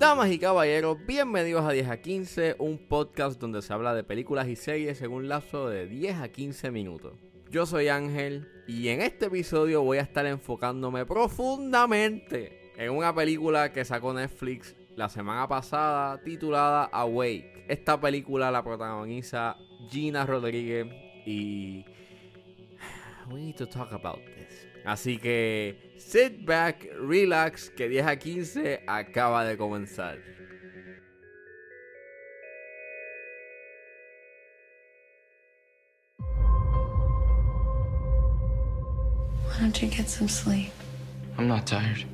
Damas y caballeros, bienvenidos a 10 a 15, un podcast donde se habla de películas y series en un lapso de 10 a 15 minutos. Yo soy Ángel y en este episodio voy a estar enfocándome profundamente en una película que sacó Netflix la semana pasada titulada Awake. Esta película la protagoniza Gina Rodríguez y we need to talk about this. Así que sit back, relax, que 10 a 15 acaba de comenzar. Why don't you get some sleep? I'm not tired.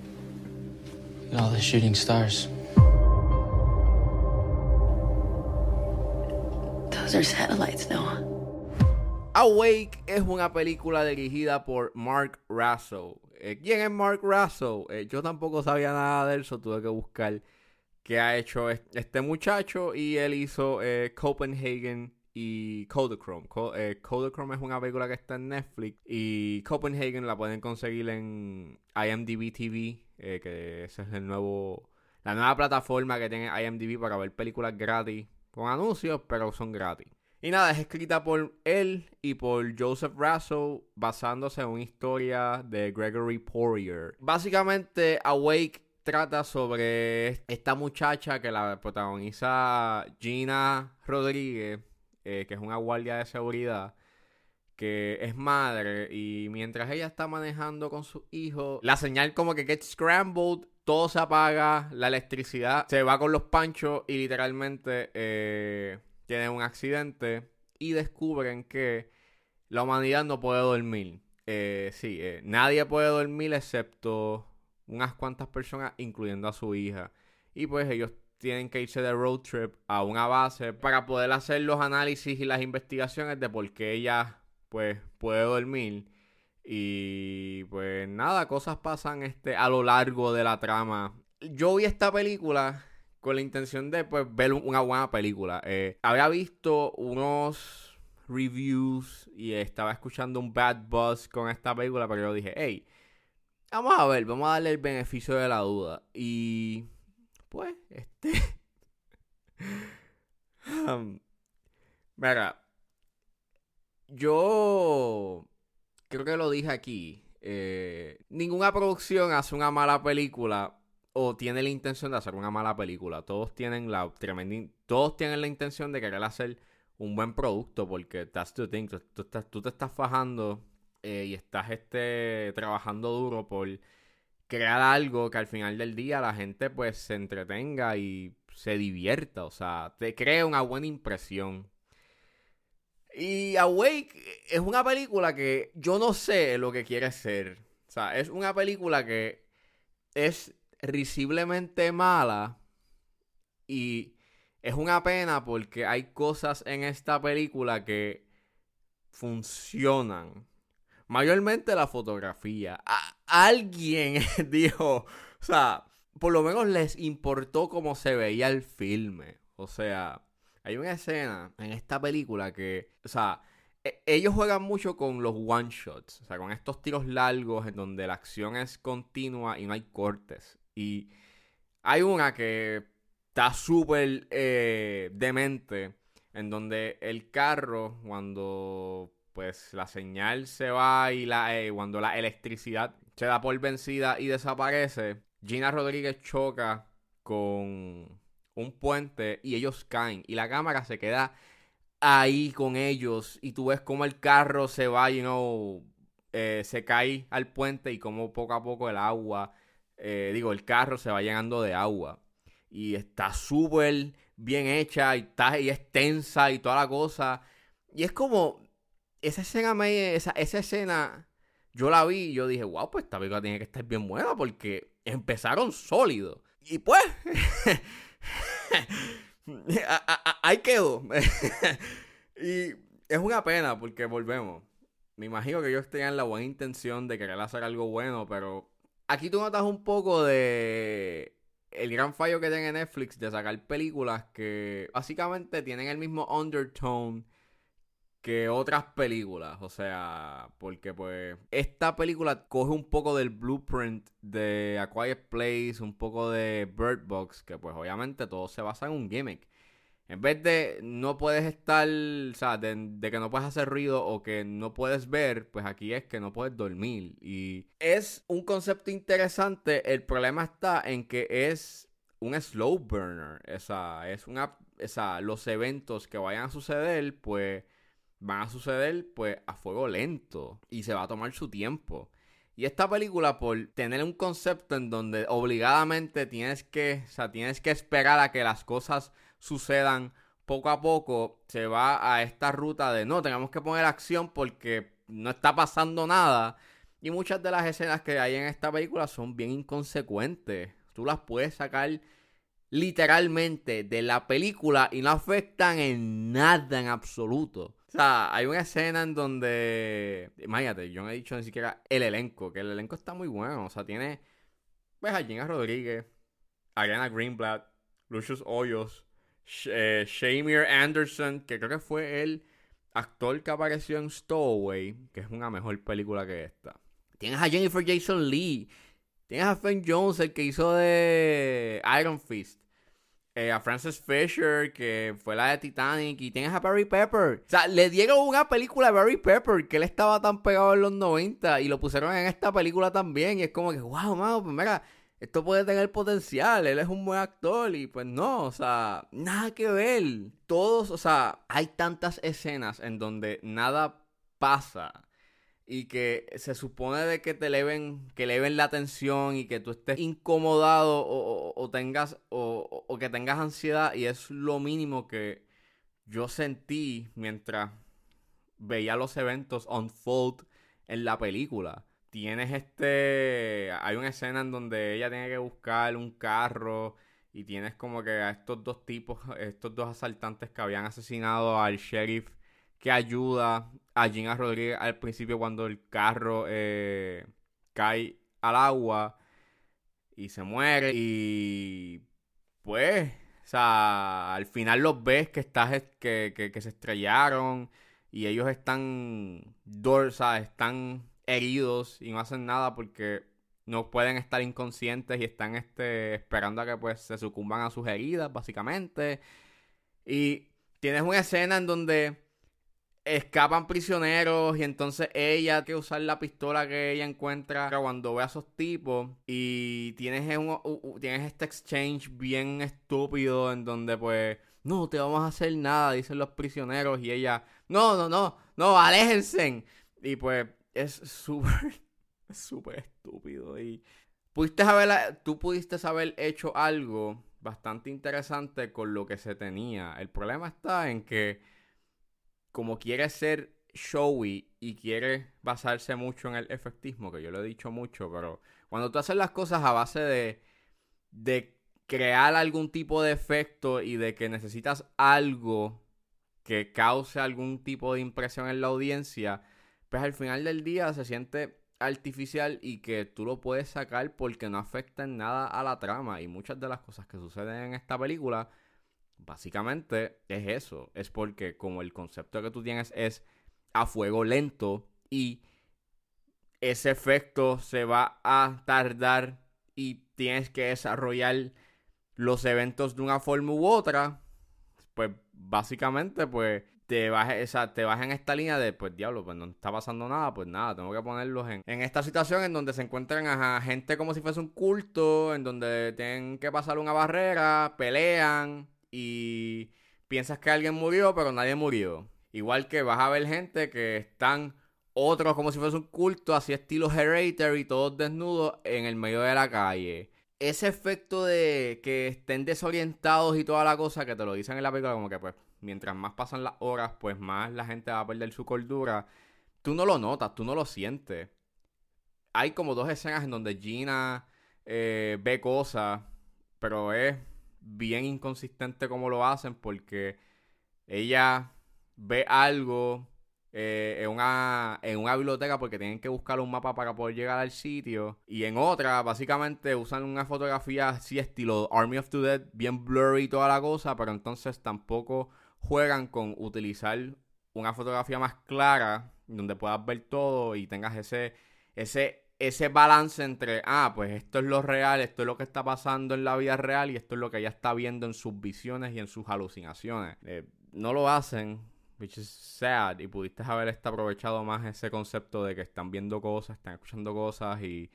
Look at all the shooting stars. Those are satellites, Noah. Awake es una película dirigida por Mark Russell. Eh, ¿Quién es Mark Russell? Eh, yo tampoco sabía nada de él, so tuve que buscar qué ha hecho este muchacho. Y él hizo eh, Copenhagen y Kodachrome. Kodachrome es una película que está en Netflix. Y Copenhagen la pueden conseguir en IMDb TV, que es la nueva plataforma que tiene IMDb para ver películas gratis. Con anuncios, pero son gratis. Y nada, es escrita por él y por Joseph Russell, basándose en una historia de Gregory Poirier. Básicamente, Awake trata sobre esta muchacha que la protagoniza Gina Rodríguez, eh, que es una guardia de seguridad, que es madre y mientras ella está manejando con su hijo, la señal como que get scrambled, todo se apaga, la electricidad se va con los panchos y literalmente... Eh, tienen un accidente y descubren que la humanidad no puede dormir. Eh, sí, eh, nadie puede dormir excepto unas cuantas personas, incluyendo a su hija. Y pues ellos tienen que irse de road trip a una base para poder hacer los análisis y las investigaciones de por qué ella pues puede dormir. Y pues nada, cosas pasan este a lo largo de la trama. Yo vi esta película con la intención de pues, ver una buena película. Eh, había visto unos reviews y estaba escuchando un bad buzz con esta película, pero yo dije, hey, vamos a ver, vamos a darle el beneficio de la duda. Y pues, este... um, mira, yo creo que lo dije aquí. Eh, ninguna producción hace una mala película o tiene la intención de hacer una mala película. Todos tienen la tremenda, todos tienen la intención de querer hacer un buen producto porque that's the thing. Tú, te estás fajando eh, y estás este, trabajando duro por crear algo que al final del día la gente pues se entretenga y se divierta. O sea, te crea una buena impresión. Y Awake es una película que yo no sé lo que quiere ser. O sea, es una película que es risiblemente mala y es una pena porque hay cosas en esta película que funcionan. Mayormente la fotografía. Alguien dijo, o sea, por lo menos les importó cómo se veía el filme. O sea, hay una escena en esta película que, o sea, ellos juegan mucho con los one shots, o sea, con estos tiros largos en donde la acción es continua y no hay cortes. Y hay una que está súper eh, demente, en donde el carro, cuando pues la señal se va y la, eh, cuando la electricidad se da por vencida y desaparece, Gina Rodríguez choca con un puente y ellos caen. Y la cámara se queda ahí con ellos y tú ves como el carro se va, you know, eh, se cae al puente y como poco a poco el agua eh, digo, el carro se va llenando de agua. Y está súper bien hecha y, está, y es tensa y toda la cosa. Y es como, esa escena, me, esa, esa escena, yo la vi y yo dije, wow, pues esta película tiene que estar bien buena porque empezaron sólidos. Y pues, ahí quedó. y es una pena porque volvemos. Me imagino que ellos tenían la buena intención de querer hacer algo bueno, pero aquí tú notas un poco de el gran fallo que tiene Netflix de sacar películas que básicamente tienen el mismo undertone que otras películas. O sea, porque pues esta película coge un poco del blueprint de A Place, un poco de Bird Box, que pues obviamente todo se basa en un gimmick. En vez de no puedes estar, o sea, de, que no puedes hacer ruido o que no puedes ver, pues aquí es que no puedes dormir. Y es un concepto interesante. El problema está en que es un slow burner. Esa, es una, esa, los eventos que vayan a suceder, pues van a suceder pues a fuego lento y se va a tomar su tiempo. Y esta película, por tener un concepto en donde obligadamente tienes que, o sea, tienes que esperar a que las cosas sucedan poco a poco, se va a esta ruta de no, tenemos que poner acción porque no está pasando nada. Y muchas de las escenas que hay en esta película son bien inconsecuentes. Tú las puedes sacar literalmente de la película y no afectan en nada en absoluto. O sea, hay una escena en donde. Imagínate, yo no he dicho ni siquiera el elenco, que el elenco está muy bueno. O sea, tiene. Pues a Gina Rodríguez, Ariana Greenblatt, Lucius Hoyos, eh, Shamir Anderson, que creo que fue el actor que apareció en Stowaway, que es una mejor película que esta. Tienes a Jennifer Jason Lee. Tienes a Finn Jones, el que hizo de Iron Fist. Eh, a Francis Fisher, que fue la de Titanic, y tienes a Barry Pepper. O sea, le dieron una película a Barry Pepper, que él estaba tan pegado en los 90, y lo pusieron en esta película también, y es como que, wow, mano, pues mira, esto puede tener potencial, él es un buen actor, y pues no, o sea, nada que ver. Todos, o sea, hay tantas escenas en donde nada pasa y que se supone de que te eleven, que eleven la atención y que tú estés incomodado o, tengas o, o, que tengas ansiedad y es lo mínimo que yo sentí mientras veía los eventos unfold en la película. Tienes este, hay una escena en donde ella tiene que buscar un carro y tienes como que a estos dos tipos, estos dos asaltantes que habían asesinado al sheriff que ayuda a Gina Rodríguez al principio cuando el carro eh, cae al agua y se muere. Y pues, o sea, al final los ves que, estás, que, que, se estrellaron y ellos están, dorsa, están heridos y no hacen nada porque no pueden estar inconscientes y están este, esperando a que pues se sucumban a sus heridas, básicamente. Y tienes una escena en donde escapan prisioneros y entonces ella tiene que usar la pistola que ella encuentra cuando ve a esos tipos y tienes, un, tienes este exchange bien estúpido en donde pues no te vamos a hacer nada dicen los prisioneros y ella no no no no aléjense y pues es súper súper estúpido y pudiste haber tú pudiste haber hecho algo bastante interesante con lo que se tenía. El problema está en que como quiere ser showy y quiere basarse mucho en el efectismo, que yo lo he dicho mucho, pero cuando tú haces las cosas a base de, de crear algún tipo de efecto y de que necesitas algo que cause algún tipo de impresión en la audiencia, pues al final del día se siente artificial y que tú lo puedes sacar porque no afecta en nada a la trama y muchas de las cosas que suceden en esta película Básicamente es eso, es porque como el concepto que tú tienes es a fuego lento y ese efecto se va a tardar y tienes que desarrollar los eventos de una forma u otra, pues básicamente pues te vas, te vas en esta línea de, pues diablo, pues no está pasando nada, pues nada, tengo que ponerlos en, en esta situación en donde se encuentran a gente como si fuese un culto, en donde tienen que pasar una barrera, pelean, y piensas que alguien murió, pero nadie murió. Igual que vas a ver gente que están otros como si fuese un culto, así estilo Hereditary, todos desnudos en el medio de la calle. Ese efecto de que estén desorientados y toda la cosa que te lo dicen en la película, como que pues mientras más pasan las horas, pues más la gente va a perder su cordura. Tú no lo notas, tú no lo sientes. Hay como dos escenas en donde Gina eh, ve cosas, pero es bien inconsistente como lo hacen porque ella ve algo eh, en, una, en una biblioteca porque tienen que buscar un mapa para poder llegar al sitio. Y en otra, básicamente usan una fotografía así estilo Army of the Dead, bien blurry toda la cosa, pero entonces tampoco juegan con utilizar una fotografía más clara, donde puedas ver todo y tengas ese, ese, ese balance entre, ah, pues esto es lo real, esto es lo que está pasando en la vida real y esto es lo que ella está viendo en sus visiones y en sus alucinaciones. Eh, no lo hacen, which is sad, y pudiste haber este aprovechado más ese concepto de que están viendo cosas, están escuchando cosas y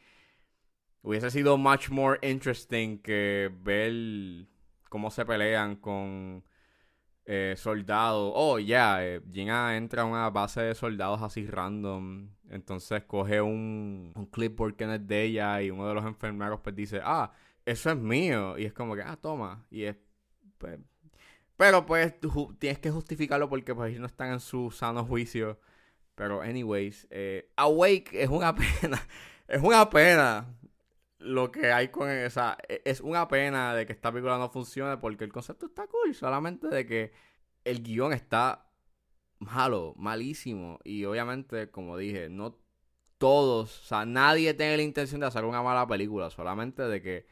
hubiese sido much more interesting que ver cómo se pelean con eh, soldados. Oh, ya, yeah, Gina entra a una base de soldados así random. Entonces coge un, un clipboard que no es de ella y uno de los enfermeros pues dice, ah, eso es mío. Y es como que, ah, toma. Y es, pues, pero pues tienes que justificarlo porque pues no están en su sano juicio. Pero anyways, eh, Awake es una pena. es una pena lo que hay con esa e, es una pena de que esta película no funcione porque el concepto está cool, solamente de que el guion está malo, malísimo. Y obviamente, como dije, no todos, o sea, nadie tiene la intención de hacer una mala película, solamente de que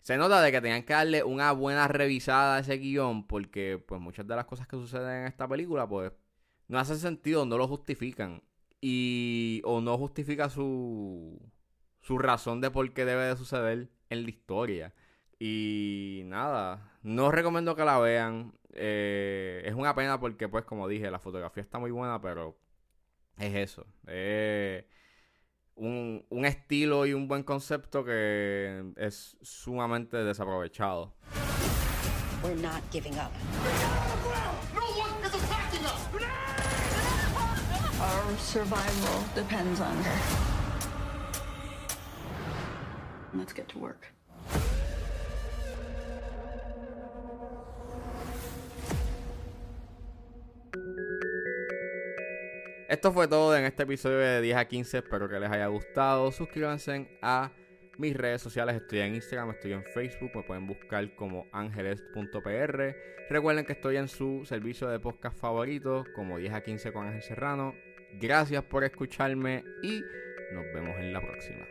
se nota de que tenían que darle una buena revisada a ese guion porque pues muchas de las cosas que suceden en esta película pues no hacen sentido, no lo justifican. Y o no justifica su su razón de por qué debe de suceder en la historia. Y nada, no recomiendo que la vean. Eh, es una pena porque, pues, como dije, la fotografía está muy buena, pero es eso. Es un, un estilo y un buen concepto que es sumamente desaprovechado. We're not giving up. Our survival depends on her. Let's get to work. Esto fue todo en este episodio de 10 a 15. Espero que les haya gustado. Suscríbanse a mis redes sociales. Estoy en Instagram, estoy en Facebook. Me pueden buscar como angeles.pr. Recuerden que estoy en su servicio de podcast favorito, como 10 a 15 con Ángel Serrano. Gracias por escucharme y nos vemos en la próxima.